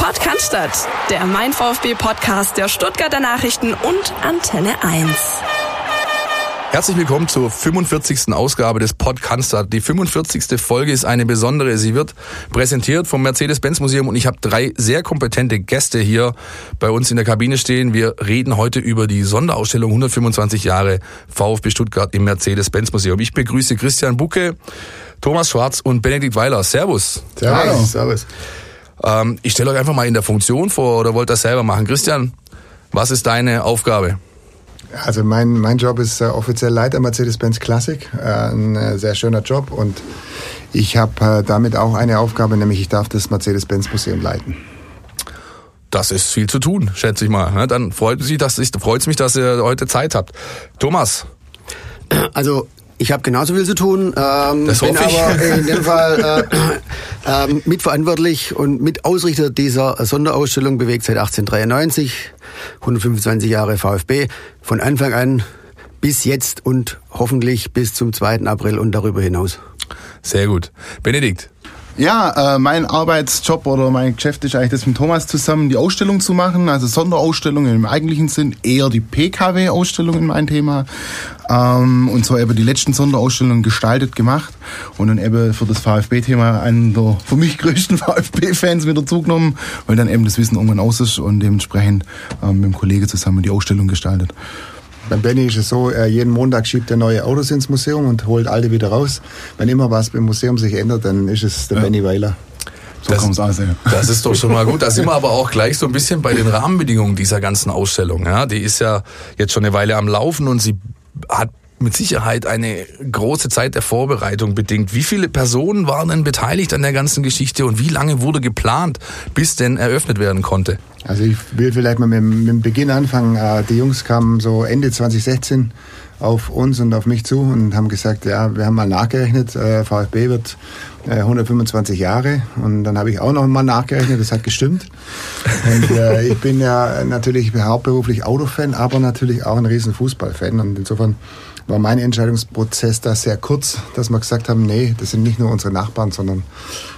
Podcast, der Mein VfB Podcast der Stuttgarter Nachrichten und Antenne 1. Herzlich willkommen zur 45. Ausgabe des Podcast. Die 45. Folge ist eine besondere. Sie wird präsentiert vom Mercedes-Benz Museum und ich habe drei sehr kompetente Gäste hier bei uns in der Kabine stehen. Wir reden heute über die Sonderausstellung 125 Jahre VfB Stuttgart im Mercedes-Benz Museum. Ich begrüße Christian Bucke, Thomas Schwarz und Benedikt Weiler. Servus. Servus. Servus. Ähm, ich stelle euch einfach mal in der Funktion vor oder wollt das selber machen. Christian, was ist deine Aufgabe? Also mein, mein Job ist äh, offiziell Leiter Mercedes-Benz Classic, äh, ein äh, sehr schöner Job und ich habe äh, damit auch eine Aufgabe, nämlich ich darf das Mercedes-Benz Museum leiten. Das ist viel zu tun, schätze ich mal. Ne? Dann freut es mich, dass, freut mich, dass ihr heute Zeit habt. Thomas. Also ich habe genauso viel zu tun, ähm, das bin ich. aber in dem Fall äh, äh, mitverantwortlich und Mitausrichter dieser Sonderausstellung bewegt seit 1893, 125 Jahre VfB, von Anfang an bis jetzt und hoffentlich bis zum 2. April und darüber hinaus. Sehr gut. Benedikt. Ja, äh, mein Arbeitsjob oder mein Geschäft ist eigentlich das mit Thomas zusammen, die Ausstellung zu machen, also Sonderausstellungen im eigentlichen Sinn, eher die PKW-Ausstellung in mein Thema. Ähm, und so eben die letzten Sonderausstellungen gestaltet gemacht und dann eben für das VfB-Thema einen der für mich größten VfB-Fans wieder zugenommen, weil dann eben das Wissen irgendwann aus ist und dementsprechend ähm, mit dem Kollegen zusammen die Ausstellung gestaltet. Beim Benny ist es so, äh, jeden Montag schiebt er neue Autos ins Museum und holt alte wieder raus. Wenn immer was beim Museum sich ändert, dann ist es der Ja. Benny Weiler. So es auch sehen. Das ist doch schon mal gut. Da sind wir aber auch gleich so ein bisschen bei den Rahmenbedingungen dieser ganzen Ausstellung. Ja, die ist ja jetzt schon eine Weile am Laufen und sie hat mit Sicherheit eine große Zeit der Vorbereitung bedingt. Wie viele Personen waren denn beteiligt an der ganzen Geschichte und wie lange wurde geplant, bis denn eröffnet werden konnte? Also ich will vielleicht mal mit, dem- mit dem Beginn anfangen. Äh, Die Jungs kamen so Ende 2016 auf uns und auf mich zu und haben gesagt, ja, wir haben mal nachgerechnet, äh, VfB wird äh, 125 Jahre und dann habe ich auch noch mal nachgerechnet, das hat gestimmt. Und äh, ich bin ja natürlich hauptberuflich Autofan, aber natürlich auch ein riesen Fußballfan und insofern war mein Entscheidungsprozess da sehr kurz, dass wir gesagt haben, nee, das sind nicht nur unsere Nachbarn, sondern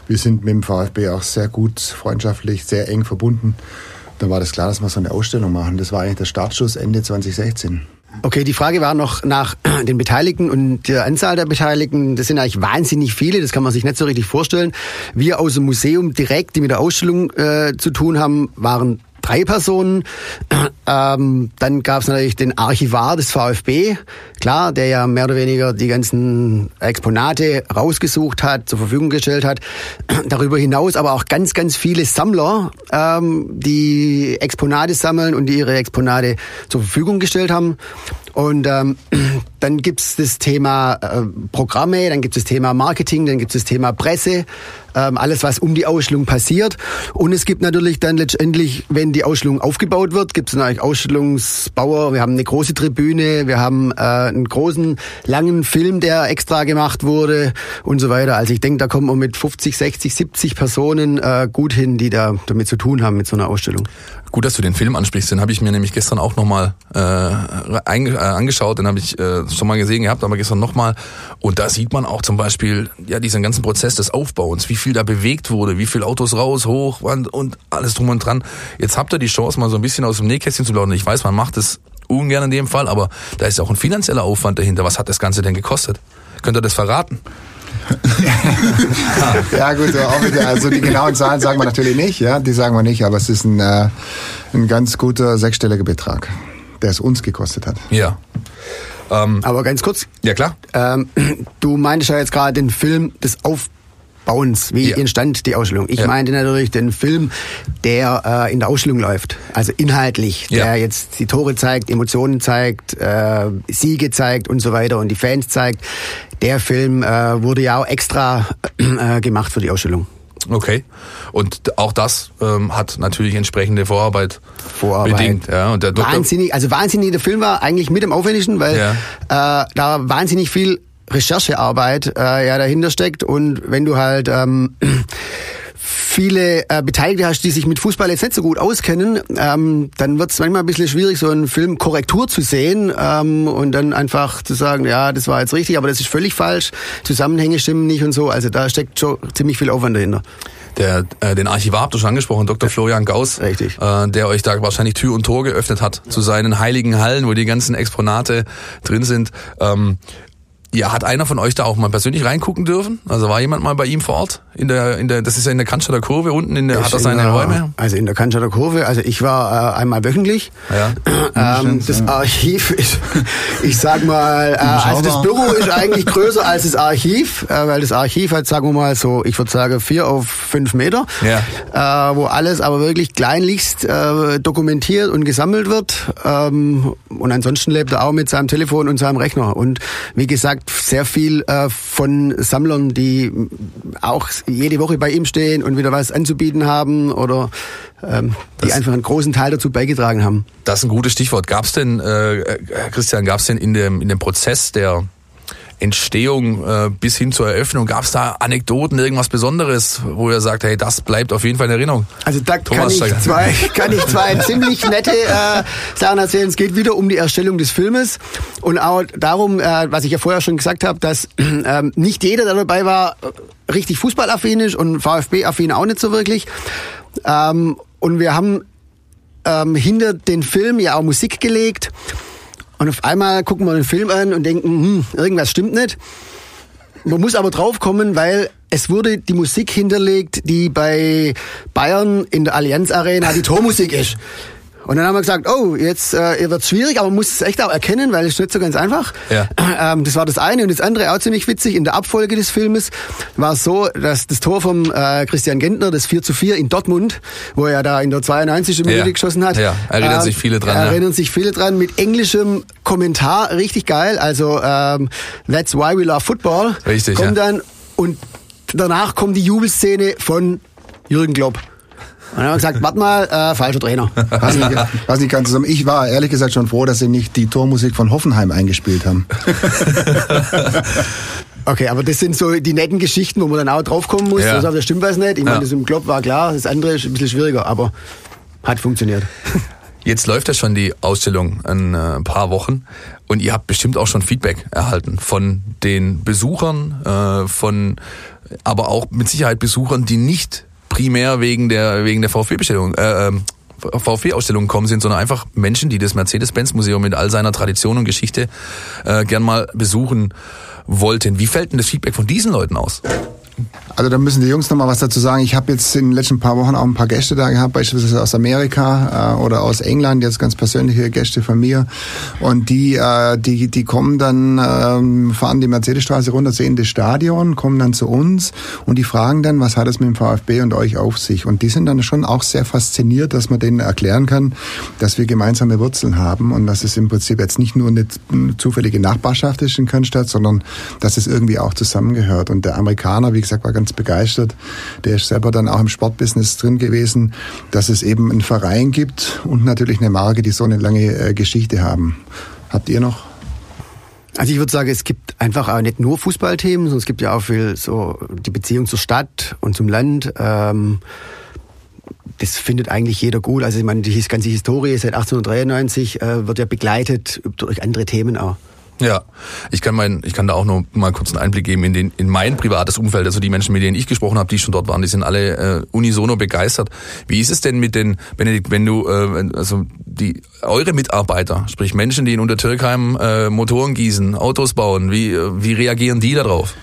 wir sind mit dem VfB auch sehr gut, freundschaftlich, sehr eng verbunden. Dann war das klar, dass wir so eine Ausstellung machen. Das war eigentlich der Startschuss Ende 2016. Okay, die Frage war noch nach den Beteiligten und der Anzahl der Beteiligten. Das sind eigentlich wahnsinnig viele, das kann man sich nicht so richtig vorstellen. Wir aus dem Museum direkt, die mit der Ausstellung äh, zu tun haben, waren drei Personen. Ähm, dann gab es natürlich den Archivar des VfB, klar, der ja mehr oder weniger die ganzen Exponate rausgesucht hat, zur Verfügung gestellt hat. Darüber hinaus aber auch ganz, ganz viele Sammler, ähm, die Exponate sammeln und die ihre Exponate zur Verfügung gestellt haben. Und ähm, dann gibt's das Thema äh, Programme, dann gibt's das Thema Marketing, dann gibt's das Thema Presse, ähm, alles was um die Ausstellung passiert. Und es gibt natürlich dann letztendlich, wenn die Ausstellung aufgebaut wird, gibt's natürlich Ausstellungsbauer, wir haben eine große Tribüne, wir haben äh, einen großen, langen Film, der extra gemacht wurde und so weiter. Also ich denke, da kommen wir mit 50, 60, 70 Personen äh, gut hin, die da damit zu tun haben mit so einer Ausstellung. Gut, dass du den Film ansprichst. Den habe ich mir nämlich gestern auch nochmal äh, äh, angeschaut. Den habe ich äh, schon mal gesehen gehabt, aber gestern nochmal. Und da sieht man auch zum Beispiel ja diesen ganzen Prozess des Aufbauens, wie viel da bewegt wurde, wie viel Autos raus, hoch und alles drum und dran. Jetzt habt ihr die Chance, mal so ein bisschen aus dem Nähkästchen zu plaudern. Ich weiß, man macht es ungern in dem Fall, aber da ist auch ein finanzieller Aufwand dahinter. Was hat das Ganze denn gekostet? Könnt ihr das verraten? Ja gut, auch wieder, also die genauen Zahlen sagen wir natürlich nicht, ja, die sagen wir nicht, aber es ist ein, äh, ein ganz guter sechsstelliger Betrag, der es uns gekostet hat. Ja. Ähm, Aber ganz kurz, ja klar. Ähm, du meintest ja jetzt gerade den Film des Aufbauens. Wie Ja. entstand die Ausstellung? Ich Ja. meinte natürlich den Film, der äh, in der Ausstellung läuft. Also inhaltlich, Ja. der jetzt die Tore zeigt, Emotionen zeigt, äh, Siege zeigt und so weiter und die Fans zeigt. Der Film äh, wurde ja auch extra äh, gemacht für die Ausstellung. Okay. Und auch das ähm, hat natürlich entsprechende Vorarbeit, Vorarbeit. bedingt. Ja. Und der. Wahnsinnig, also wahnsinnig, der Film war eigentlich mit am aufwendigsten, weil äh, da wahnsinnig viel Recherchearbeit äh, ja dahinter steckt und wenn du halt ähm, viele äh, Beteiligte hast, die sich mit Fußball jetzt nicht so gut auskennen, ähm, dann wird es manchmal ein bisschen schwierig, so einen Film Korrektur zu sehen ähm, und dann einfach zu sagen, ja, das war jetzt richtig, aber das ist völlig falsch, Zusammenhänge stimmen nicht und so. Also da steckt schon ziemlich viel Aufwand dahinter. Der, äh, den Archivar habt ihr schon angesprochen, Dr. Florian Gauss, Richtig. Äh, der euch da wahrscheinlich Tür und Tor geöffnet hat zu seinen heiligen Hallen, wo die ganzen Exponate drin sind. Ähm, ja, hat einer von euch da auch mal persönlich reingucken dürfen? Also war jemand mal bei ihm vor Ort? In der, in der, das ist ja in der Cannstatter Kurve unten, in der, hat er in seine der, Räume? Also in der Cannstatter Kurve. Also ich war äh, einmal wöchentlich. Ja. Ähm, das Archiv ist, ich sag mal, äh, also das. Büro ist eigentlich größer als das Archiv, äh, weil das Archiv hat, sagen wir mal so, ich würde sagen vier auf fünf Meter, äh, wo alles aber wirklich kleinlichst äh, dokumentiert und gesammelt wird. Ähm, und ansonsten lebt er auch mit seinem Telefon und seinem Rechner. Und wie gesagt, sehr viel äh, von Sammlern, die auch jede Woche bei ihm stehen und wieder was anzubieten haben oder ähm, die Das- einfach einen großen Teil dazu beigetragen haben. Das ist ein gutes Stichwort. Gab es denn, äh, Herr Christian, gab es denn in dem, in dem Prozess der Entstehung äh, bis hin zur Eröffnung, gab es da Anekdoten, irgendwas Besonderes, wo ihr sagt, hey, das bleibt auf jeden Fall in Erinnerung? Also da kann ich, zwei, kann ich zwei ziemlich nette äh, Sachen erzählen. Es geht wieder um die Erstellung des Filmes und auch darum, äh, was ich ja vorher schon gesagt habe, dass ähm, nicht jeder, der dabei war, äh, richtig fußballaffin ist und VfB-affin auch nicht so wirklich. Ähm, und wir haben ähm, hinter den Film ja auch Musik gelegt. Und auf einmal gucken wir den Film an und denken, hm, irgendwas stimmt nicht. Man muss aber draufkommen, weil es wurde die Musik hinterlegt, die bei Bayern in der Allianz Arena die Tormusik ist. Und dann haben wir gesagt, oh, jetzt äh, wird schwierig, aber man muss es echt auch erkennen, weil es ist nicht so ganz einfach. Ja. Ähm, das war das eine. Und das andere auch ziemlich witzig. In der Abfolge des Filmes war es so, dass das Tor vom äh, Christian Gentner, das 4 zu 4 in Dortmund, wo er da in der 92. Minute Ja. geschossen hat. Ja, erinnern ähm, sich viele dran, ja. Erinnern sich viele dran. Mit englischem Kommentar, richtig geil. Also ähm, That's why we love football. Richtig, Kommt ja. dann und danach kommt die Jubelszene von Jürgen Klopp. Und dann haben wir gesagt, warte mal, äh, falscher Trainer. Was nicht, was nicht ganz zusammen. Ich war ehrlich gesagt schon froh, dass sie nicht die Tormusik von Hoffenheim eingespielt haben. Okay, aber das sind so die netten Geschichten, wo man dann auch draufkommen muss. Ja. Also, das stimmt was nicht. Ich meine, Ja. das im Klopp war klar, das andere ist ein bisschen schwieriger, aber hat funktioniert. Jetzt läuft ja schon die Ausstellung ein äh, paar Wochen und ihr habt bestimmt auch schon Feedback erhalten von den Besuchern, äh, von aber auch mit Sicherheit Besuchern, die nicht primär wegen der wegen der VfB-Bestellung äh, ähm, VfB-Ausstellung gekommen sind, sondern einfach Menschen, die das Mercedes-Benz-Museum mit all seiner Tradition und Geschichte äh, gern mal besuchen wollten. Wie fällt denn das Feedback von diesen Leuten aus? Also da müssen die Jungs noch mal was dazu sagen. Ich habe jetzt in den letzten paar Wochen auch ein paar Gäste da gehabt, beispielsweise aus Amerika äh, oder aus England, jetzt ganz persönliche Gäste von mir. Und die, äh, die, die kommen dann, ähm, fahren die Mercedesstraße runter, sehen das Stadion, kommen dann zu uns und die fragen dann, was hat es mit dem VfB und euch auf sich? Und die sind dann schon auch sehr fasziniert, dass man denen erklären kann, dass wir gemeinsame Wurzeln haben und dass es im Prinzip jetzt nicht nur eine zufällige Nachbarschaft ist in Kölnstadt, sondern dass es irgendwie auch zusammengehört. Und der Amerikaner, wie gesagt, war ganz begeistert. Der ist selber dann auch im Sportbusiness drin gewesen, dass es eben einen Verein gibt und natürlich eine Marke, die so eine lange äh, Geschichte haben. Habt ihr noch? Also ich würde sagen, es gibt einfach auch nicht nur Fußballthemen, sondern es gibt ja auch viel so die Beziehung zur Stadt und zum Land. Ähm, das findet eigentlich jeder gut. Also ich meine, die ganze Historie seit 1893 äh, wird ja begleitet durch andere Themen auch. Ja, ich kann mein, ich kann da auch noch mal kurz einen Einblick geben in den in mein privates Umfeld. Also die Menschen, mit denen ich gesprochen habe, die schon dort waren, die sind alle äh, unisono begeistert. Wie ist es denn mit den Benedikt, wenn du äh, also die eure Mitarbeiter, sprich Menschen, die in Untertürkheim äh, Motoren gießen, Autos bauen, wie äh, wie reagieren die darauf?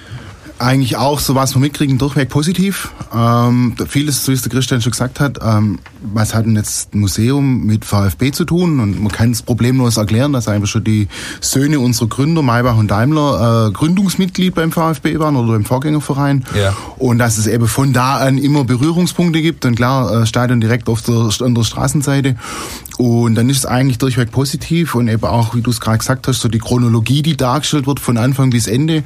Eigentlich auch, so was wir mitkriegen, durchweg positiv. Ähm, vieles, so wie es der Christian schon gesagt hat, ähm, was hat denn jetzt ein Museum mit VfB zu tun? Und man kann es problemlos erklären, dass einfach schon die Söhne unserer Gründer, Maybach und Daimler, äh, Gründungsmitglied beim VfB waren oder beim Vorgängerverein. Ja. Und dass es eben von da an immer Berührungspunkte gibt. Und klar, äh, Stadion direkt auf der, an der Straßenseite. Und dann ist es eigentlich durchweg positiv und eben auch, wie du es gerade gesagt hast, so die Chronologie, die dargestellt wird von Anfang bis Ende.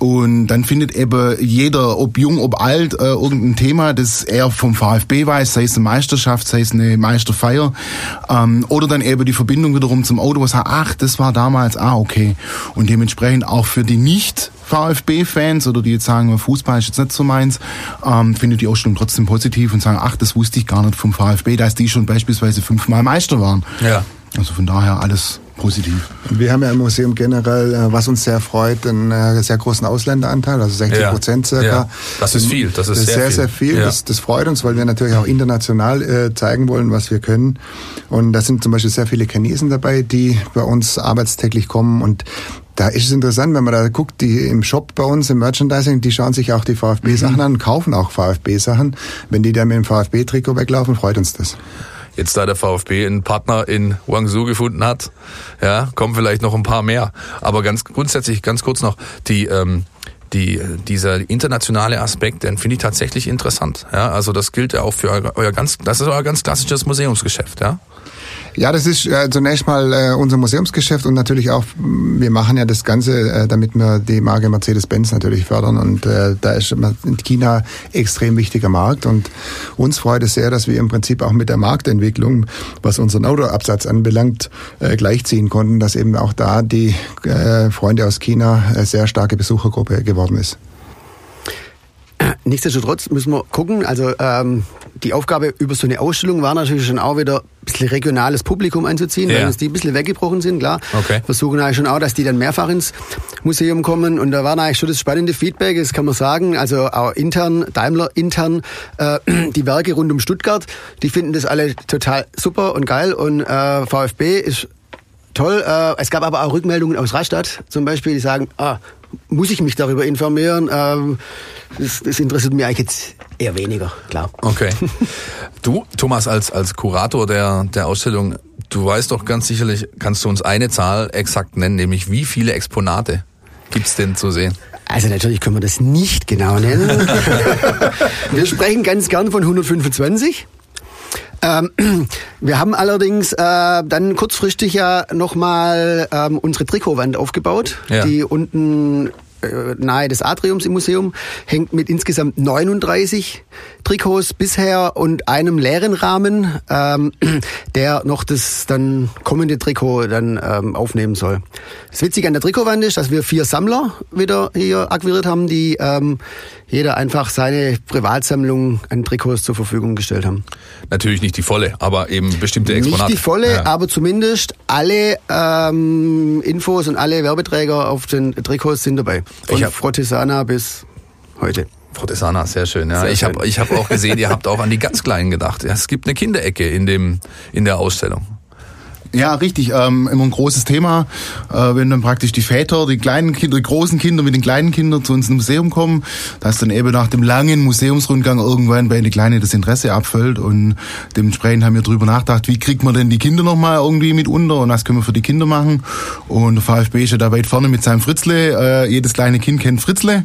Und dann findet eben jeder, ob jung, ob alt, äh, irgendein Thema, das er vom VfB weiß, sei es eine Meisterschaft, sei es eine Meisterfeier, ähm, oder dann eben die Verbindung wiederum zum Auto, was sagt, ach, das war damals, ah, okay. Und dementsprechend auch für die nicht VfB-Fans oder die jetzt sagen, Fußball ist jetzt nicht so meins, ähm, findet die Ausstellung trotzdem positiv und sagen, ach, das wusste ich gar nicht vom VfB, dass die schon beispielsweise fünfmal Meister waren. Ja. Also von daher alles Positiv. Wir haben ja im Museum generell, äh, was uns sehr freut, einen äh, sehr großen Ausländeranteil, also 60 Ja. Prozent circa. Ja. Das ist viel, das ist sehr sehr, viel. sehr viel. Ja. Das, das freut uns, weil wir natürlich auch international äh, zeigen wollen, was wir können. Und da sind zum Beispiel sehr viele Chinesen dabei, die bei uns arbeitstäglich kommen und da ist es interessant, wenn man da guckt, die im Shop bei uns im Merchandising, die schauen sich auch die VfB-Sachen Mhm. an, kaufen auch VfB-Sachen. Wenn die dann mit dem VfB-Trikot weglaufen, freut uns das. Jetzt da der VfB einen Partner in Guangzhou gefunden hat, ja, kommen vielleicht noch ein paar mehr. Aber ganz grundsätzlich, ganz kurz noch, die, ähm, die, dieser internationale Aspekt, den finde ich tatsächlich interessant. Ja, also das gilt ja auch für euer, euer ganz, das ist euer ganz klassisches Museumsgeschäft, ja. Ja, das ist äh, zunächst mal äh, unser Museumsgeschäft und natürlich auch, mh, wir machen ja das Ganze, äh, damit wir die Marke Mercedes-Benz natürlich fördern und äh, da ist China extrem wichtiger Markt und uns freut es sehr, dass wir im Prinzip auch mit der Marktentwicklung, was unseren Autoabsatz anbelangt, äh, gleichziehen konnten, dass eben auch da die äh, Freunde aus China äh, sehr starke Besuchergruppe geworden ist. Nichtsdestotrotz müssen wir gucken. Also ähm, die Aufgabe über so eine Ausstellung war natürlich schon auch wieder ein bisschen regionales Publikum anzuziehen, Ja. weil uns die ein bisschen weggebrochen sind, klar. Okay. Versuchen eigentlich schon auch, dass die dann mehrfach ins Museum kommen. Und da war eigentlich schon das spannende Feedback, das kann man sagen. Also auch intern, Daimler intern, äh, die Werke rund um Stuttgart, die finden das alle total super und geil. Und äh, VfB ist toll. Äh, es gab aber auch Rückmeldungen aus Rastatt zum Beispiel, die sagen, ah, muss ich mich darüber informieren? Ähm, das, das interessiert mich eigentlich jetzt eher weniger, klar. Okay. Du, Thomas, als, als Kurator der, der Ausstellung, du weißt doch ganz sicherlich, kannst du uns eine Zahl exakt nennen, nämlich wie viele Exponate gibt's denn zu sehen? Also natürlich können wir das nicht genau nennen. wir sprechen ganz gern von 125. Ähm, wir haben allerdings äh, dann kurzfristig ja nochmal ähm, unsere Trikotwand aufgebaut, Ja. die unten nahe des Atriums im Museum hängt mit insgesamt 39 Trikots bisher und einem leeren Rahmen, ähm, der noch das dann kommende Trikot dann ähm, aufnehmen soll. Das Witzige an der Trikotwand ist, dass wir vier Sammler wieder hier akquiriert haben, die ähm, jeder einfach seine Privatsammlung an Trikots zur Verfügung gestellt haben. Natürlich nicht die volle, aber eben bestimmte Exponate. Nicht die volle, Ja. aber zumindest alle ähm, Infos und alle Werbeträger auf den Trikots sind dabei. Von Ich hab- Frottesana bis heute. Protesana, sehr schön. Ja. Sehr ich schön. habe ich hab auch gesehen, ihr habt auch an die ganz Kleinen gedacht. Es gibt eine Kinderecke in, dem, in der Ausstellung. Ja, richtig. Ähm, immer ein großes Thema, äh, wenn dann praktisch die Väter, die kleinen Kinder, die großen Kinder mit den kleinen Kindern zu uns ins Museum kommen, dass dann eben nach dem langen Museumsrundgang irgendwann bei den Kleinen das Interesse abfällt und dementsprechend haben wir drüber nachgedacht, wie kriegt man denn die Kinder nochmal irgendwie mit unter und was können wir für die Kinder machen? Und der VfB ist ja da weit vorne mit seinem Fritzle, äh, jedes kleine Kind kennt Fritzle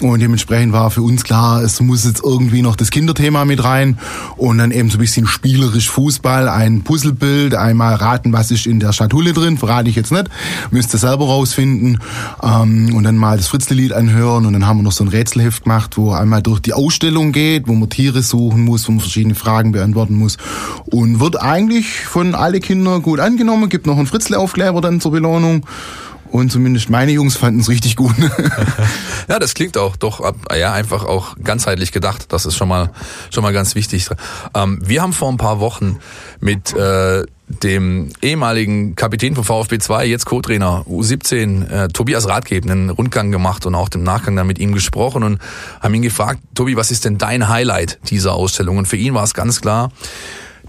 und dementsprechend war für uns klar, es muss jetzt irgendwie noch das Kinderthema mit rein und dann eben so ein bisschen spielerisch Fußball, ein Puzzlebild, einmal raten, was ist in der Schatulle drin, verrate ich jetzt nicht, müsst ihr selber rausfinden ähm, und dann mal das Fritzle-Lied anhören und dann haben wir noch so ein Rätselheft gemacht, wo einmal durch die Ausstellung geht, wo man Tiere suchen muss, wo man verschiedene Fragen beantworten muss und wird eigentlich von alle Kinder gut angenommen, gibt noch einen Fritzle-Aufkleber dann zur Belohnung und zumindest meine Jungs fanden es richtig gut. Ja, das klingt auch doch ja einfach auch ganzheitlich gedacht. Das ist schon mal schon mal ganz wichtig. Ähm, wir haben vor ein paar Wochen mit äh, dem ehemaligen Kapitän von VfB 2, jetzt Co-Trainer U17, äh, Tobias Rathgeb, einen Rundgang gemacht und auch im Nachgang dann mit ihm gesprochen und haben ihn gefragt, Tobi, was ist denn dein Highlight dieser Ausstellung? Und für ihn war es ganz klar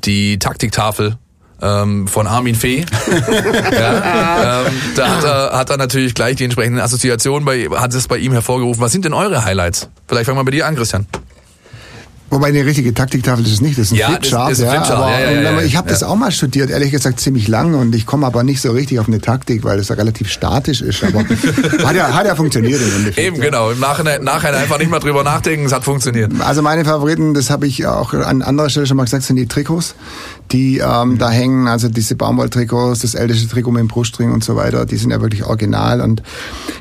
die Taktiktafel ähm, von Armin Fee. ja, ähm, da hat er, hat er natürlich gleich die entsprechenden Assoziationen bei, hat es bei ihm hervorgerufen. Was sind denn eure Highlights? Vielleicht fangen wir bei dir an, Christian. Wobei eine richtige Taktiktafel ist es nicht, das ist ein Ja, das Flipchart. ist ein Flipchart, aber ja, ja, ja, ja, ich habe das ja. auch mal studiert, ehrlich gesagt ziemlich lang und ich komme aber nicht so richtig auf eine Taktik, weil es ja relativ statisch ist. Aber hat ja, hat ja funktioniert im Endeffekt. Eben, ja. genau. Im Nachhinein, Nachhinein einfach nicht mal drüber nachdenken, es hat funktioniert. Also meine Favoriten, das habe ich auch an anderer Stelle schon mal gesagt, sind die Trikots, die ähm, da hängen. Also diese Baumwolltrikots, das älteste Trikot mit dem Brustring und so weiter, die sind ja wirklich original. Und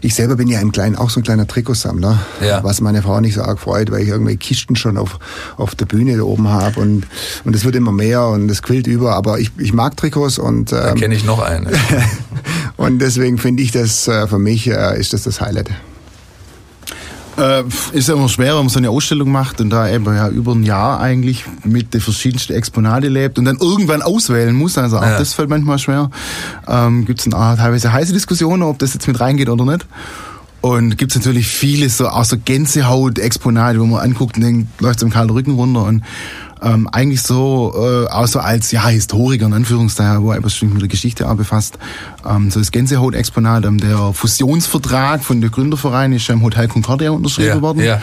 ich selber bin ja im Kleinen auch so ein kleiner Trikotsammler, Ja. was meine Frau nicht so arg freut, weil ich irgendwie Kisten schon auf, auf der Bühne da oben habe und und es wird immer mehr und es quillt über. Aber ich, ich mag Trikots und Da ähm, kenne ich noch einen. und deswegen finde ich das äh, für mich äh, ist das das Highlight. Äh, ist ja immer schwer, wenn man so eine Ausstellung macht und da eben ja über ein Jahr eigentlich mit den verschiedensten Exponate lebt und dann irgendwann auswählen muss. Also auch Ja. das fällt manchmal schwer. Ähm, Gibt es teilweise heiße Diskussionen, ob das jetzt mit reingeht oder nicht. Und gibt es natürlich viele so, auch so Gänsehaut-Exponate, wo man anguckt und denkt, läuft so im kalten Rücken runter. Und ähm, eigentlich so, äh, auch so als ja, Historiker in Anführungszeichen, wo er etwas mit der Geschichte auch befasst, ähm, so das Gänsehaut-Exponat, ähm, der Fusionsvertrag von der Gründerverein ist im Hotel Concordia unterschrieben Ja, worden. ja.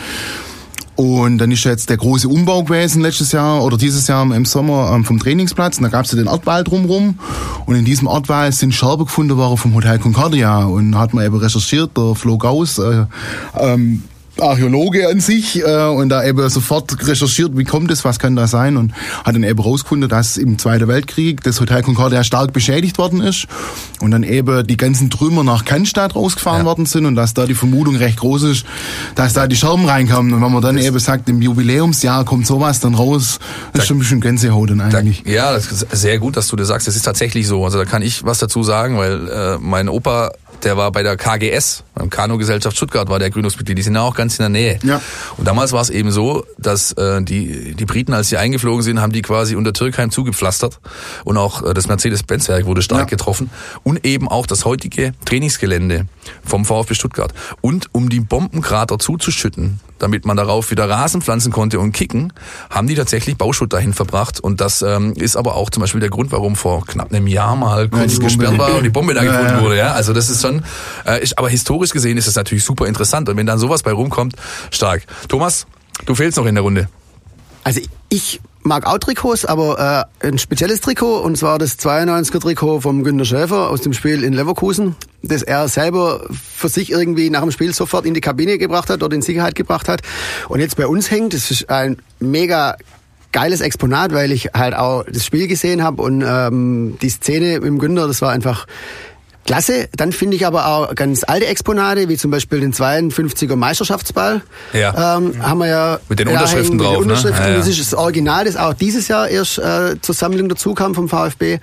Und dann ist ja jetzt der große Umbau gewesen letztes Jahr oder dieses Jahr im Sommer ähm, vom Trainingsplatz. Und da gab es ja den Erdwall drumrum. Und in diesem Erdwall sind Scherben gefunden worden vom Hotel Concordia. Und da hat man eben recherchiert, der Flo Gauss, äh, ähm, Archäologe an sich äh, und da eben sofort recherchiert, wie kommt es, was kann da sein und hat dann eben rausgefunden, dass im Zweiten Weltkrieg das Hotel Concordia stark beschädigt worden ist und dann eben die ganzen Trümmer nach Cannstatt rausgefahren Ja. worden sind und dass da die Vermutung recht groß ist, dass da die Scherben reinkamen und wenn man dann eben sagt, im Jubiläumsjahr kommt sowas dann raus, das ist schon ein bisschen Gänsehaut dann Da, eigentlich. ja, das ist sehr gut, dass du das sagst. Das ist tatsächlich so. Also da kann ich was dazu sagen, weil äh, mein Opa, der war bei der KGS, beim Kanu-Gesellschaft Stuttgart, war der Gründungsmitglied. Die sind ja auch ganz in der Nähe. Ja. Und damals war es eben so, dass äh, die, die Briten, als sie eingeflogen sind, haben die quasi unter Türkheim zugepflastert. Und auch äh, das Mercedes-Benz-Werk wurde stark Ja. getroffen. Und eben auch das heutige Trainingsgelände vom VfB Stuttgart. Und um die Bombenkrater zuzuschütten, damit man darauf wieder Rasen pflanzen konnte und kicken, haben die tatsächlich Bauschutt dahin verbracht. Und das ähm, ist aber auch zum Beispiel der Grund, warum vor knapp einem Jahr mal kurz Bombe. gesperrt war und die Bombe da Ja, gefunden ja. wurde. Ja, also das ist schon, äh, ist, aber historisch gesehen ist es natürlich super interessant. Und wenn dann sowas bei rumkommt, stark. Thomas, du fehlst noch in der Runde. Also ich mag auch Trikots, aber äh, ein spezielles Trikot, und zwar das 92er Trikot vom Günter Schäfer aus dem Spiel in Leverkusen, das er selber für sich irgendwie nach dem Spiel sofort in die Kabine gebracht hat oder in Sicherheit gebracht hat und jetzt bei uns hängt. Das ist ein mega geiles Exponat, weil ich halt auch das Spiel gesehen habe und ähm, die Szene im Günter, das war einfach Klasse. Dann finde ich aber auch ganz alte Exponate, wie zum Beispiel den 52er Meisterschaftsball. Ja. Ähm, haben wir ja Mit den Unterschriften drauf, Mit den ne? Unterschriften. Ja, ja. Das ist das Original, das auch dieses Jahr erst äh, zur Sammlung dazu kam vom VfB.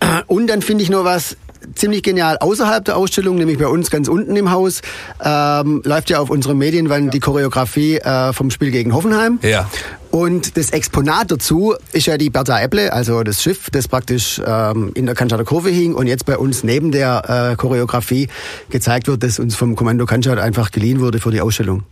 Und dann finde ich noch was ziemlich genial außerhalb der Ausstellung, nämlich bei uns ganz unten im Haus, ähm, läuft ja auf unserer Medienwand die Choreografie äh, vom Spiel gegen Hoffenheim. Ja. Und das Exponat dazu ist ja die Bertha Epple, also das Schiff, das praktisch ähm, in der Cannstatter Kurve hing und jetzt bei uns neben der äh, Choreografie gezeigt wird, das uns vom Kommando Cannstatt einfach geliehen wurde für die Ausstellung.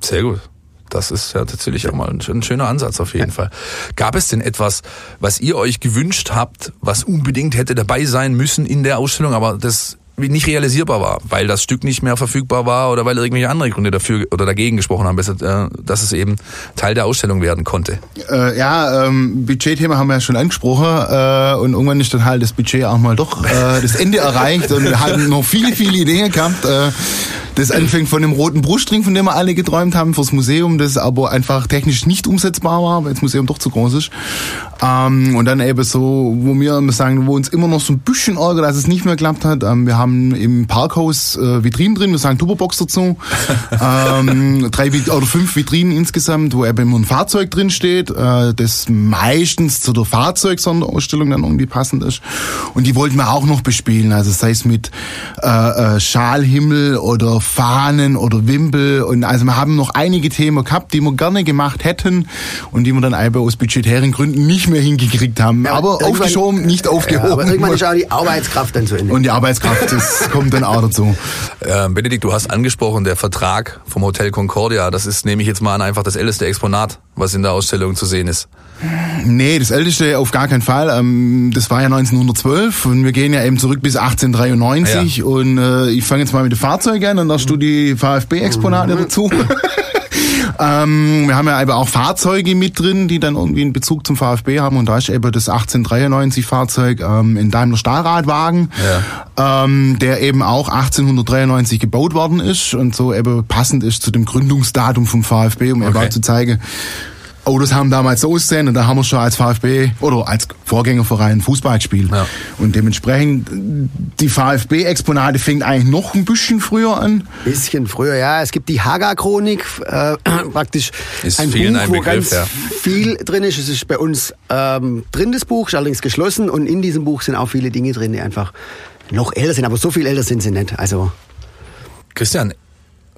Sehr gut. Das ist ja tatsächlich auch mal ein, ein schöner Ansatz auf jeden Fall. Gab es denn etwas, was ihr euch gewünscht habt, was unbedingt hätte dabei sein müssen in der Ausstellung, aber das nicht realisierbar war, weil das Stück nicht mehr verfügbar war oder weil irgendwelche andere Gründe dafür oder dagegen gesprochen haben, äh, dass es eben Teil der Ausstellung werden konnte. Äh, ja, ähm, Budgetthema haben wir ja schon angesprochen äh, und irgendwann ist dann halt das Budget auch mal doch äh, das Ende erreicht und wir hatten noch viele, viele Ideen gehabt. Äh, das anfängt von dem roten Brustring, von dem wir alle geträumt haben fürs Museum, das aber einfach technisch nicht umsetzbar war, weil das Museum doch zu groß ist. Ähm, und dann eben so, wo wir sagen, wo uns immer noch so ein bisschen ärgert, dass es nicht mehr geklappt hat. Ähm, wir haben im Parkhaus äh, Vitrinen drin, wir sagen Tupperbox dazu. ähm, drei oder fünf Vitrinen insgesamt, wo eben immer ein Fahrzeug drin steht, äh, das meistens zu der Fahrzeugsonderausstellung dann irgendwie passend ist. Und die wollten wir auch noch bespielen, also sei es mit äh, äh, Schalhimmel oder Fahnen oder Wimpel. Und also wir haben noch einige Themen gehabt, die wir gerne gemacht hätten und die wir dann einfach aus budgetären Gründen nicht mehr hingekriegt haben. aber irgendwann- aufgeschoben, nicht aufgehoben. Ja, aber irgendwann ist auch die Arbeitskraft dann zu Ende. und die Arbeitskraft, das kommt dann auch dazu. Ähm, Benedikt, du hast angesprochen, der Vertrag vom Hotel Concordia, das ist, nehme ich jetzt mal an, einfach das älteste Exponat, was in der Ausstellung zu sehen ist. Nee, das älteste auf gar keinen Fall. Ähm, das war ja 1912 und wir gehen ja eben zurück bis 1893 Ja. und äh, ich fange jetzt mal mit den Fahrzeugen an und da du die VfB-Exponate Mhm. dazu. ähm, wir haben ja eben auch Fahrzeuge mit drin, die dann irgendwie einen Bezug zum VfB haben und da ist eben das 1893 Fahrzeug ähm, in Daimler Stahlradwagen, ähm, der eben auch 1893 gebaut worden ist und so eben passend ist zu dem Gründungsdatum vom VfB, um eben Okay. auch zu zeigen, Autos haben damals so ausgesehen und da haben wir schon als VfB oder als Vorgängerverein Fußball gespielt. Ja. Und dementsprechend, die VfB-Exponate fängt eigentlich noch ein bisschen früher an. Bisschen früher, ja. Es gibt die Haga-Chronik, äh, praktisch Ist ein vielen Buch, ein wo Begriff, ganz ja. viel drin ist. Es ist bei uns ähm, drin, das Buch, ist allerdings geschlossen und in diesem Buch sind auch viele Dinge drin, die einfach noch älter sind, aber so viel älter sind sie nicht. Also Christian,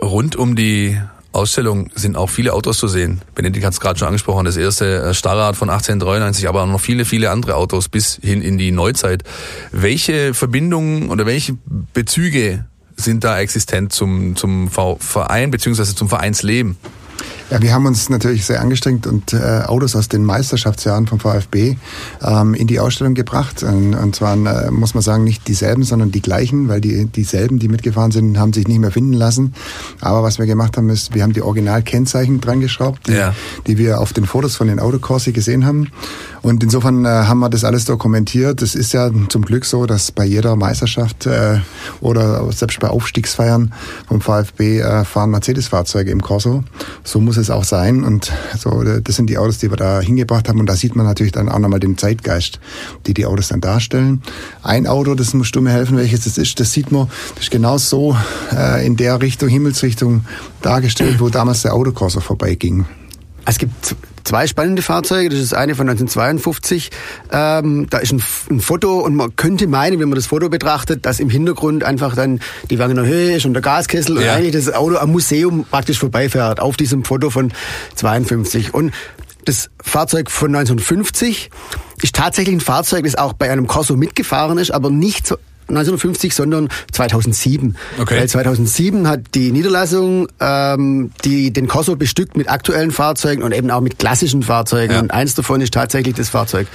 rund um die Ausstellung sind auch viele Autos zu sehen. Benedikt hat es gerade schon angesprochen, das erste äh, Starrad von 1893, aber auch noch viele, viele andere Autos bis hin in die Neuzeit. Welche Verbindungen oder welche Bezüge sind da existent zum, zum Verein beziehungsweise zum Vereinsleben? Ja, wir haben uns natürlich sehr angestrengt und äh, Autos aus den Meisterschaftsjahren vom VfB ähm, in die Ausstellung gebracht. Und, und zwar äh, muss man sagen, nicht dieselben, sondern die gleichen, weil die dieselben, die mitgefahren sind, haben sich nicht mehr finden lassen. Aber was wir gemacht haben, ist, wir haben die Originalkennzeichen dran geschraubt, die, ja. die wir auf den Fotos von den Autokorsi gesehen haben. Und insofern äh, haben wir das alles dokumentiert. Es ist ja zum Glück so, dass bei jeder Meisterschaft äh, oder selbst bei Aufstiegsfeiern vom VfB äh, fahren Mercedes-Fahrzeuge im Corso. So muss es auch sein. Und so, das sind die Autos, die wir da hingebracht haben. Und da sieht man natürlich dann auch nochmal den Zeitgeist, die die Autos dann darstellen. Ein Auto, das musst du mir helfen, welches das ist, das sieht man, das ist genau so äh, in der Richtung, Himmelsrichtung dargestellt, wo damals der Autokorso vorbeiging. Es gibt zwei spannende Fahrzeuge. Das ist eine von 1952. Ähm, da ist ein, ein, Foto und man könnte meinen, wenn man das Foto betrachtet, dass im Hintergrund einfach dann die Wangener Höhe ist und der Gaskessel ja. und eigentlich das Auto am Museum praktisch vorbeifährt auf diesem Foto von 52. Und das Fahrzeug von 1950 ist tatsächlich ein Fahrzeug, das auch bei einem Corso mitgefahren ist, aber nicht so 1950, sondern 2007. Okay. Weil 2007 hat die Niederlassung ähm, die den Corso bestückt mit aktuellen Fahrzeugen und eben auch mit klassischen Fahrzeugen. Ja. Und eins davon ist tatsächlich das Fahrzeug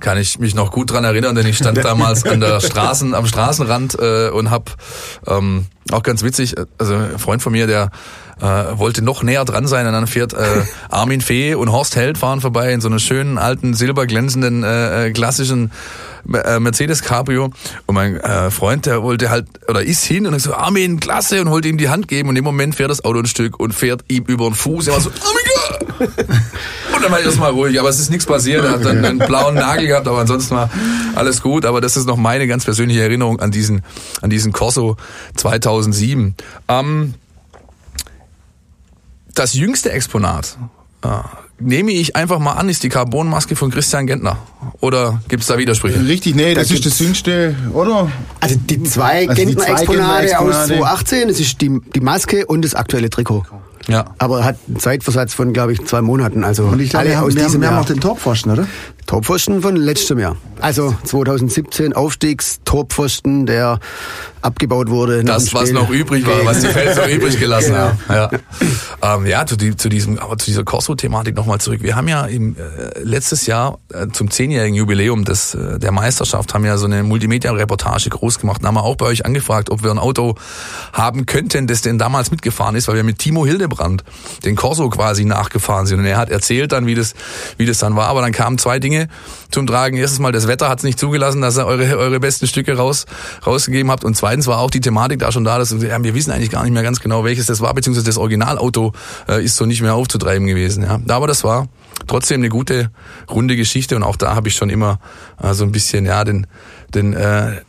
kann ich mich noch gut dran erinnern, denn ich stand damals an der Straßen, am Straßenrand äh, und hab ähm, auch ganz witzig, also ein Freund von mir, der äh, wollte noch näher dran sein und dann fährt äh, Armin Fee und Horst Held fahren vorbei in so einer schönen alten silberglänzenden äh, äh klassischen äh, Mercedes Cabrio und mein äh, Freund, der wollte halt, oder ist hin und ich so, Armin, klasse und wollte ihm die Hand geben und im Moment fährt das Auto ein Stück und fährt ihm über den Fuß. Er war so, oh Und dann war ich erstmal ruhig, aber es ist nichts passiert. Er hat dann einen blauen Nagel gehabt, aber ansonsten war alles gut. Aber das ist noch meine ganz persönliche Erinnerung an diesen, an diesen Corso 2007. Ähm, das jüngste Exponat, äh, nehme ich einfach mal an, ist die Carbonmaske von Christian Gentner. Oder gibt es da Widersprüche? Richtig, nee, das da ist das jüngste, oder? Also die zwei also Gentner-Exponate aus 2018, das ist die, die Maske und das aktuelle Trikot. Ja. Aber hat einen Zeitversatz von, glaube ich, zwei Monaten. Also und ich glaube, alle wir, aus wir, diesem haben, wir haben auch den Topforschen, oder? Topforsten von letztem Jahr. Also 2017 Aufstiegstopforsten, der abgebaut wurde. Das, was noch übrig war, was die Fans noch übrig gelassen genau. haben. Ja, ähm, ja zu, die, zu, diesem, aber zu dieser Corso-Thematik nochmal zurück. Wir haben ja im, äh, letztes Jahr äh, zum zehnjährigen Jubiläum des, äh, der Meisterschaft haben ja so eine Multimedia-Reportage groß gemacht und haben wir auch bei euch angefragt, ob wir ein Auto haben könnten, das denn damals mitgefahren ist, weil wir mit Timo Hildebrand den Corso quasi nachgefahren sind. Und er hat erzählt dann, wie das, wie das dann war. Aber dann kamen zwei Dinge zum Tragen. Erstens mal, das Wetter hat es nicht zugelassen, dass ihr eure, eure besten Stücke raus, rausgegeben habt. Und zweitens war auch die Thematik da schon da, dass ja, wir wissen eigentlich gar nicht mehr ganz genau, welches das war, beziehungsweise das Originalauto äh, ist so nicht mehr aufzutreiben gewesen. Ja. Aber das war trotzdem eine gute, runde Geschichte und auch da habe ich schon immer äh, so ein bisschen, ja, den, den äh,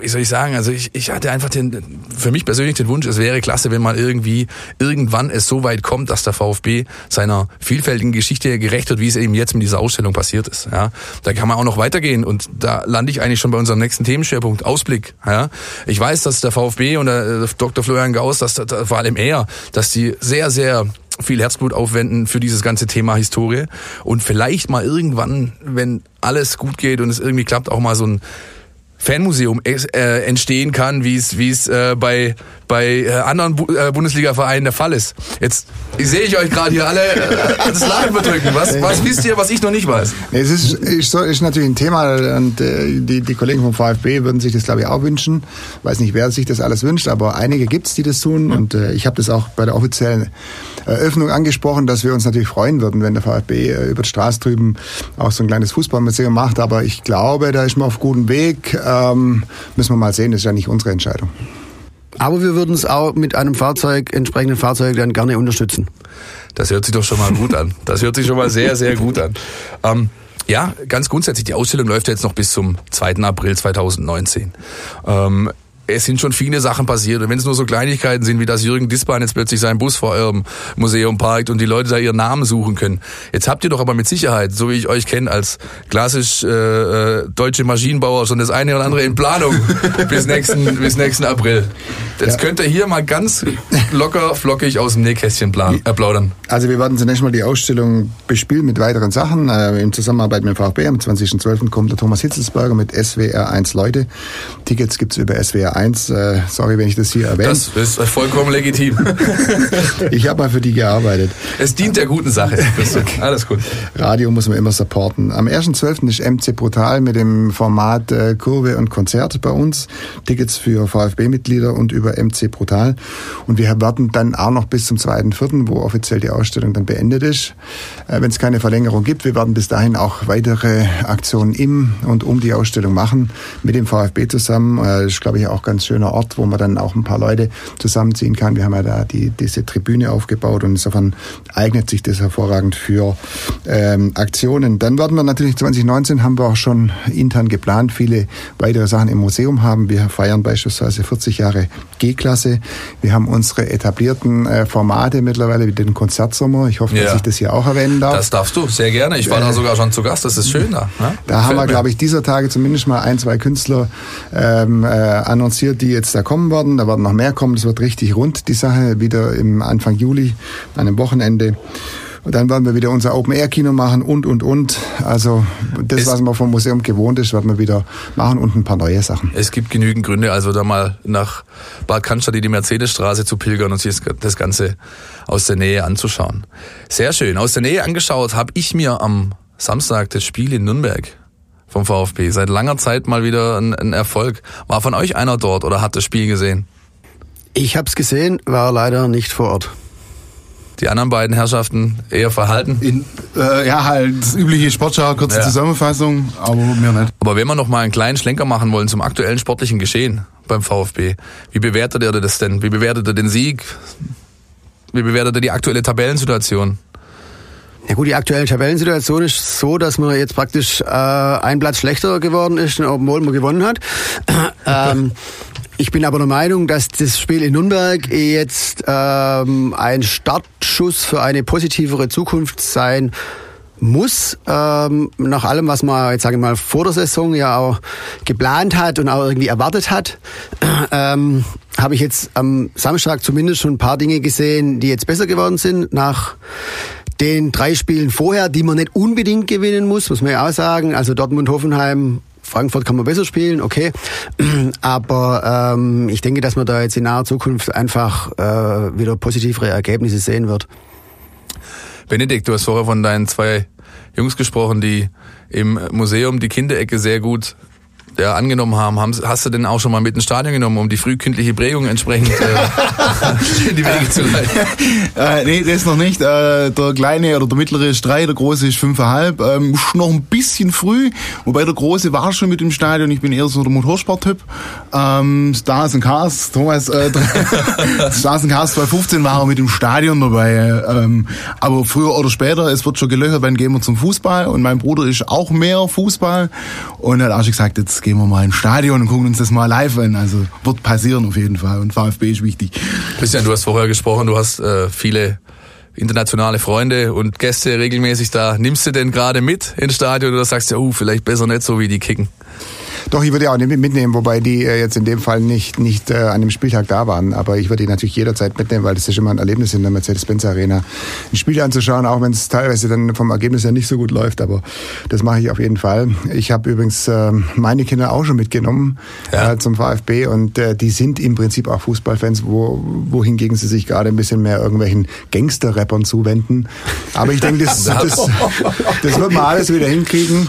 wie soll ich sagen, also ich, ich hatte einfach den, für mich persönlich den Wunsch, es wäre klasse, wenn mal irgendwie, irgendwann es so weit kommt, dass der VfB seiner vielfältigen Geschichte gerecht wird, wie es eben jetzt mit dieser Ausstellung passiert ist. Ja, da kann man auch noch weitergehen und da lande ich eigentlich schon bei unserem nächsten Themenschwerpunkt, Ausblick. Ja, ich weiß, dass der VfB und der äh, Dr. Florian Gauss, dass vor allem er, dass die sehr, sehr viel Herzblut aufwenden für dieses ganze Thema Historie und vielleicht mal irgendwann, wenn alles gut geht und es irgendwie klappt, auch mal so ein Fanmuseum äh, entstehen kann, wie es wie es äh, bei bei äh, anderen Bu äh, Bundesliga-Vereinen der Fall ist. Jetzt sehe ich euch gerade hier alle äh, das Lachen bedrücken. Was, was wisst ihr, was ich noch nicht weiß? Es ist, ist, so, ist natürlich ein Thema und äh, die, die Kollegen vom VfB würden sich das, glaube ich, auch wünschen. Weiß nicht, wer sich das alles wünscht, aber einige gibt es, die das tun. Und äh, ich habe das auch bei der offiziellen Eröffnung angesprochen, dass wir uns natürlich freuen würden, wenn der VfB äh, über die Straße drüben auch so ein kleines Fußballmuseum macht. Aber ich glaube, da ist man auf gutem Weg. Ähm, müssen wir mal sehen, das ist ja nicht unsere Entscheidung. Aber wir würden es auch mit einem Fahrzeug, entsprechenden Fahrzeug dann gerne unterstützen. Das hört sich doch schon mal gut an. Das hört sich schon mal sehr, sehr gut an. Ähm, ja, ganz grundsätzlich, die Ausstellung läuft jetzt noch bis zum 2. April 2019. Ähm, es sind schon viele Sachen passiert. Und wenn es nur so Kleinigkeiten sind, wie dass Jürgen Dispan jetzt plötzlich seinen Bus vor eurem Museum parkt und die Leute da ihren Namen suchen können. Jetzt habt ihr doch aber mit Sicherheit, so wie ich euch kenne, als klassisch äh, äh, deutsche Maschinenbauer schon das eine oder andere in Planung bis nächsten, bis nächsten April. Jetzt könnt ihr hier mal ganz locker, flockig aus dem Nähkästchen plan, äh, plaudern. Also wir werden zunächst mal die Ausstellung bespielen mit weiteren Sachen. Äh, in Zusammenarbeit mit dem VfB am 20.12. kommt der Thomas Hitzelsberger mit SWR 1 Leute. Tickets gibt's über SWR 1. Äh, sorry, wenn ich das hier erwähne. Das ist vollkommen legitim. ich habe mal für die gearbeitet. Es dient der guten Sache. Alles gut. Radio muss man immer supporten. Am 1.12. ist MC Brutal mit dem Format äh, Kurve und Konzert bei uns. Tickets für VfB-Mitglieder und über MC Brutal. Und wir werden dann auch noch bis zum 2.4., wo offiziell die Ausstellung dann beendet ist, äh, wenn es keine Verlängerung gibt. Wir werden bis dahin auch weitere Aktionen im und um die Ausstellung machen, mit dem VfB zusammen. Äh, ist, glaube ich, auch ganz schöner Ort, wo man dann auch ein paar Leute zusammenziehen kann. Wir haben ja da die, diese Tribüne aufgebaut und insofern eignet sich das hervorragend für ähm, Aktionen. Dann werden wir natürlich 2019 haben wir auch schon intern geplant, viele weitere Sachen im Museum haben. Wir feiern beispielsweise 40 Jahre G-Klasse. Wir haben unsere etablierten äh, Formate mittlerweile wie den Konzertsommer. Ich hoffe, ja. dass ich das hier auch erwähnen darf. Das darfst du, sehr gerne. Ich war äh, da sogar schon zu Gast, das ist schön da. Ne? Da haben wir, glaube ich, dieser Tage zumindest mal ein, zwei Künstler ähm, äh, annonciert, die jetzt da kommen werden. Da werden noch mehr kommen. Das wird richtig rund, die Sache, wieder im Anfang Juli, an einem Wochenende. Und dann werden wir wieder unser Open-Air-Kino machen und, und, und. Also das, es was man vom Museum gewohnt ist, werden wir wieder machen und ein paar neue Sachen. Es gibt genügend Gründe, also da mal nach Bad Cannstatt in die Mercedesstraße zu pilgern und sich das Ganze aus der Nähe anzuschauen. Sehr schön. Aus der Nähe angeschaut habe ich mir am Samstag das Spiel in Nürnberg vom VfB. Seit langer Zeit mal wieder ein, ein Erfolg. War von euch einer dort oder hat das Spiel gesehen? Ich habe es gesehen, war leider nicht vor Ort die anderen beiden Herrschaften eher verhalten? In, äh, ja, halt das übliche Sportschau, kurze ja. Zusammenfassung, aber mir nicht. Aber wenn wir noch mal einen kleinen Schlenker machen wollen zum aktuellen sportlichen Geschehen beim VfB, wie bewertet ihr das denn? Wie bewertet ihr den Sieg? Wie bewertet ihr die aktuelle Tabellensituation? Ja gut, die aktuelle Tabellensituation ist so, dass man jetzt praktisch äh, ein Platz schlechter geworden ist, obwohl man gewonnen hat. ähm, ich bin aber der Meinung, dass das Spiel in Nürnberg jetzt ähm, ein Startschuss für eine positivere Zukunft sein muss, ähm, nach allem, was man jetzt sage ich mal vor der Saison ja auch geplant hat und auch irgendwie erwartet hat, ähm, habe ich jetzt am Samstag zumindest schon ein paar Dinge gesehen, die jetzt besser geworden sind nach den drei Spielen vorher, die man nicht unbedingt gewinnen muss, muss man ja auch sagen. Also Dortmund, Hoffenheim Frankfurt kann man besser spielen, okay. Aber ähm, ich denke, dass man da jetzt in naher Zukunft einfach äh, wieder positivere Ergebnisse sehen wird. Benedikt, du hast vorher von deinen zwei Jungs gesprochen, die im Museum die Kinderecke sehr gut ja, angenommen haben, hast du denn auch schon mal mit ins Stadion genommen, um die frühkindliche Prägung entsprechend äh, in die Wege zu leiten? äh, nee, das noch nicht. Äh, der kleine oder der mittlere ist drei, der große ist fünfeinhalb. Ähm, ist noch ein bisschen früh, wobei der große war schon mit im Stadion. Ich bin eher so der Motorsport-Typ. Ähm, Stars and Cars, Thomas, äh, Stars and Cars 2015 war er mit im Stadion dabei. Ähm, aber früher oder später, es wird schon gelöchert, dann gehen wir zum Fußball. Und mein Bruder ist auch mehr Fußball. Und hat auch schon gesagt, jetzt gehen wir mal ins Stadion und gucken uns das mal live an. Also wird passieren auf jeden Fall und VfB ist wichtig. Christian, du hast vorher gesprochen, du hast äh, viele internationale Freunde und Gäste regelmäßig da. Nimmst du denn gerade mit ins Stadion oder sagst du, oh, vielleicht besser nicht so wie die kicken? Doch, ich würde ja auch mitnehmen, wobei die äh, jetzt in dem Fall nicht, nicht äh, an dem Spieltag da waren. Aber ich würde die natürlich jederzeit mitnehmen, weil das ist immer ein Erlebnis in der Mercedes-Benz Arena, ein Spiel anzuschauen, auch wenn es teilweise dann vom Ergebnis her nicht so gut läuft. Aber das mache ich auf jeden Fall. Ich habe übrigens äh, meine Kinder auch schon mitgenommen ja. äh, zum VfB und die sind im Prinzip auch Fußballfans, wo, wohingegen sie sich gerade ein bisschen mehr irgendwelchen Gangster-Rappern zuwenden. Aber ich denke, das, das, das wird man alles wieder hinkriegen.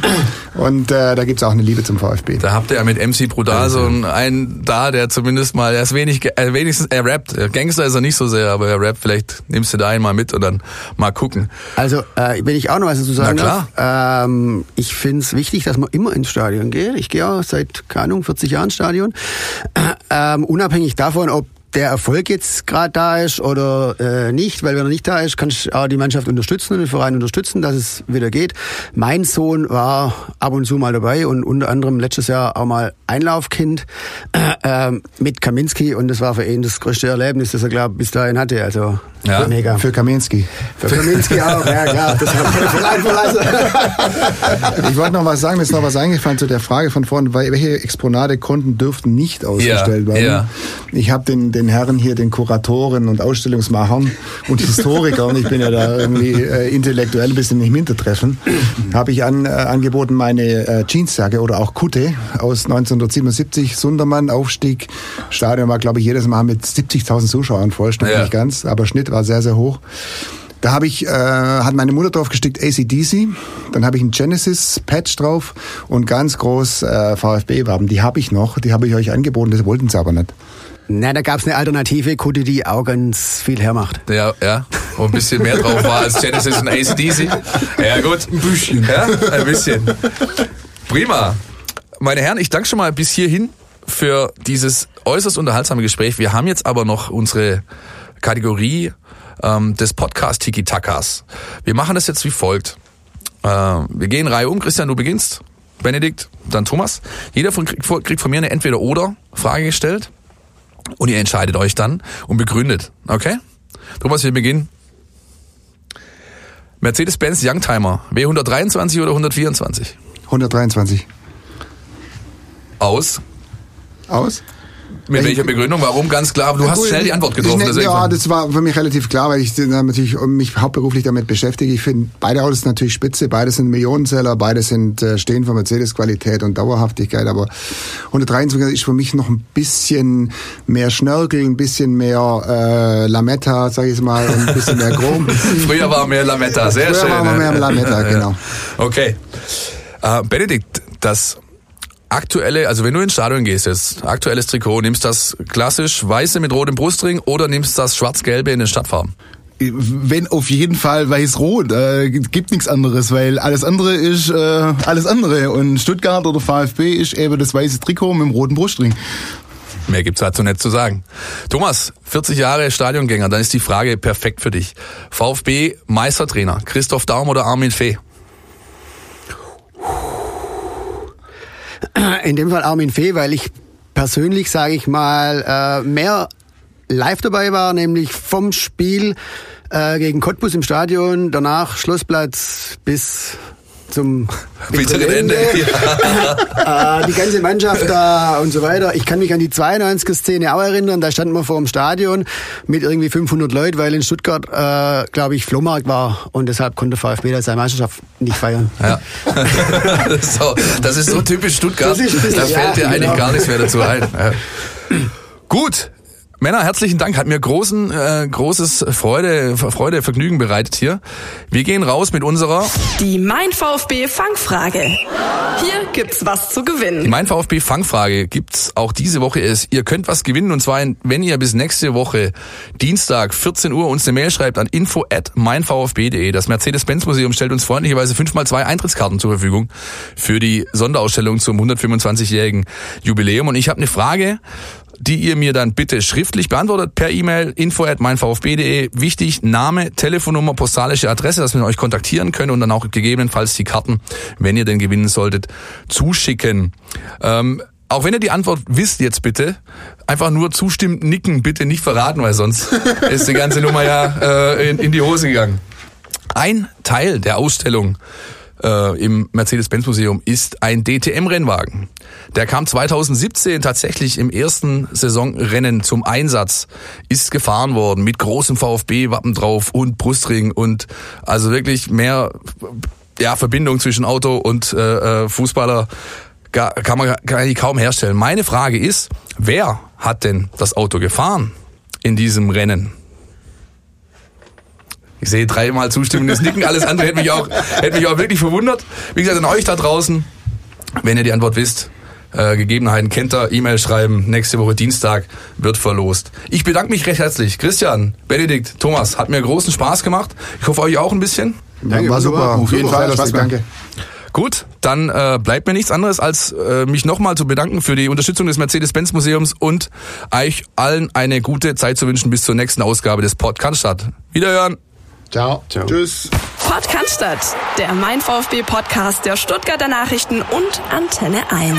Und äh, da gibt's auch eine Liebe zum VfB. Da habt ihr ja mit MC Brutal so einen da, der zumindest mal, er ist wenig, äh, wenigstens, er rappt. Gangster ist er nicht so sehr, aber er rappt. Vielleicht nimmst du da einen mal mit und dann mal gucken. Also, äh, wenn ich auch noch was dazu sagen Na klar. ähm, ich finde es wichtig, dass man immer ins Stadion geht. Ich gehe auch seit, keine Ahnung, 40 Jahren ins Stadion. Ähm, unabhängig davon, ob der Erfolg jetzt gerade da ist oder äh, nicht, weil wenn er nicht da ist, kann ich auch die Mannschaft unterstützen und den Verein unterstützen, dass es wieder geht. Mein Sohn war ab und zu mal dabei und unter anderem letztes Jahr auch mal Einlaufkind äh, mit Kaminski und das war für ihn das größte Erlebnis, das er glaube bis dahin hatte. Also Ja. mega. Für Kaminski. Für Kaminski auch, ja klar. Das. Ich wollte noch was sagen, mir ist noch was eingefallen zu der Frage von vorhin, welche Exponate konnten, dürften nicht ausgestellt Ja, werden. ja. Ich habe den, den Herren hier, den Kuratoren und Ausstellungsmachern und Historikern, ich bin ja da irgendwie äh, intellektuell ein bisschen im Hintertreffen, habe ich an, äh, angeboten meine äh, Jeansjacke oder auch Kutte aus 1977, Sundermann, Aufstieg, Stadion war glaube ich jedes Mal mit 70.000 Zuschauern voll, stimmt Ja. nicht ganz, aber Schnitt war sehr, sehr hoch. Da habe ich, äh, hat meine Mutter drauf gestickt ACDC, dann habe ich ein Genesis-Patch drauf und ganz groß äh, VfB-Wappen. Die habe ich noch, die habe ich euch angeboten, das wollten sie aber nicht. Na, da gab's eine alternative Kutte, die auch ganz viel hermacht. Der, ja, wo ein bisschen mehr drauf war als Genesis und ACDC. Ja, gut. Ein bisschen. Ja, ein bisschen. Prima. Meine Herren, ich danke schon mal bis hierhin für dieses äußerst unterhaltsame Gespräch. Wir haben jetzt aber noch unsere Kategorie ähm, des Podcast Tiki Takas. Wir machen das jetzt wie folgt. Äh, wir gehen Reihe um. Christian, du beginnst. Benedikt, dann Thomas. Jeder von, kriegt, kriegt von mir eine Entweder-Oder-Frage gestellt. Und ihr entscheidet euch dann und begründet. Okay? Thomas, wir beginnen. Mercedes-Benz Youngtimer, W123 oder 124? 123. Aus. Aus? Mit welcher Begründung? Warum? Ganz klar. Du hast schnell die Antwort getroffen. Deswegen- ja, das war für mich relativ klar, weil ich natürlich mich hauptberuflich damit beschäftige. Ich finde beide Autos natürlich spitze, beide sind Millionenseller, beide sind äh, stehen für Mercedes-Qualität und Dauerhaftigkeit, aber 123 ist für mich noch ein bisschen mehr Schnörkel, ein bisschen mehr äh, Lametta, sag ich mal, ein bisschen mehr Chrom. Früher war mehr Lametta. Sehr Früher schön. war ne? mehr Lametta, genau. Okay. Äh, Benedikt, das aktuelle, also wenn du ins Stadion gehst jetzt, aktuelles Trikot, nimmst das klassisch weiße mit rotem Brustring oder nimmst das schwarz-gelbe in den Stadtfarben? Wenn auf jeden Fall weiß-rot, äh, gibt nichts anderes, weil alles andere ist äh, alles andere und Stuttgart oder VfB ist eben das weiße Trikot mit dem roten Brustring. Mehr gibt's dazu nicht zu sagen. Thomas, 40 Jahre Stadiongänger, dann ist die Frage perfekt für dich. VfB Meistertrainer, Christoph Daum oder Armin Fee? In dem Fall Armin Fee, weil ich persönlich, sage ich mal, äh, mehr live dabei war, nämlich vom Spiel äh, gegen Cottbus im Stadion, danach Schlossplatz bis zum Bitteren Ende. äh, die ganze Mannschaft da und so weiter. Ich kann mich an die 92er-Szene auch erinnern. Da standen wir vor dem Stadion mit irgendwie 500 Leuten, weil in Stuttgart, äh, glaube ich, Flohmarkt war und deshalb konnte VfB da seine Meisterschaft nicht feiern. Ja. so, das ist so typisch Stuttgart. Bisschen- da fällt ja, dir eigentlich genau. gar nichts mehr dazu ein. Ja. Gut. Männer, herzlichen Dank. Hat mir großen, äh, großes Freude, Freude, Vergnügen bereitet hier. Wir gehen raus mit unserer Die Mein VfB Fangfrage. Hier gibt's was zu Die gewinnen. Mein VfB Fangfrage gibt's auch diese Woche. Ist, ihr könnt was gewinnen und zwar, wenn ihr bis nächste Woche Dienstag 14 Uhr uns eine Mail schreibt an info at meinvfb.de. Das Mercedes-Benz Museum stellt uns freundlicherweise 5 mal 2 Eintrittskarten zur Verfügung für die Sonderausstellung zum 125-jährigen Jubiläum. Und ich habe eine Frage, die ihr mir dann bitte schriftlich beantwortet per E-Mail info at meinvfb.de. Wichtig, Name, Telefonnummer, postalische Adresse, dass wir euch kontaktieren können und dann auch gegebenenfalls die Karten, wenn ihr denn gewinnen solltet, zuschicken. Ähm, auch wenn ihr die Antwort wisst jetzt bitte, einfach nur zustimmend nicken, bitte nicht verraten, weil sonst ist die ganze Nummer ja äh, in, in die Hose gegangen. Ein Teil der Ausstellung äh, im Mercedes-Benz-Museum ist ein DTM-Rennwagen. Der kam 2017 tatsächlich im ersten Saisonrennen zum Einsatz, ist gefahren worden mit großem VfB-Wappen drauf und Brustring und also wirklich mehr ja, Verbindung zwischen Auto und äh, äh, Fußballer kann man kann kaum herstellen. Meine Frage ist, wer hat denn das Auto gefahren in diesem Rennen? Ich sehe dreimal zustimmendes Nicken, alles andere hätte mich, auch, hätte mich auch wirklich verwundert. Wie gesagt, an euch da draußen, wenn ihr die Antwort wisst, äh, Gegebenheiten kennt ihr, E-Mail schreiben, nächste Woche Dienstag wird verlost. Ich bedanke mich recht herzlich. Christian, Benedikt, Thomas, hat mir großen Spaß gemacht. Ich hoffe euch auch ein bisschen. Danke, war super, auf jeden Fall, Spaß, danke. Gut, dann äh, bleibt mir nichts anderes, als äh, mich nochmal zu bedanken für die Unterstützung des Mercedes-Benz-Museums und euch allen eine gute Zeit zu wünschen bis zur nächsten Ausgabe des Podcast. Wiederhören! Ciao. Ciao. Tschüss. Podcast statt, der Mein VfB Podcast der Stuttgarter Nachrichten und Antenne 1.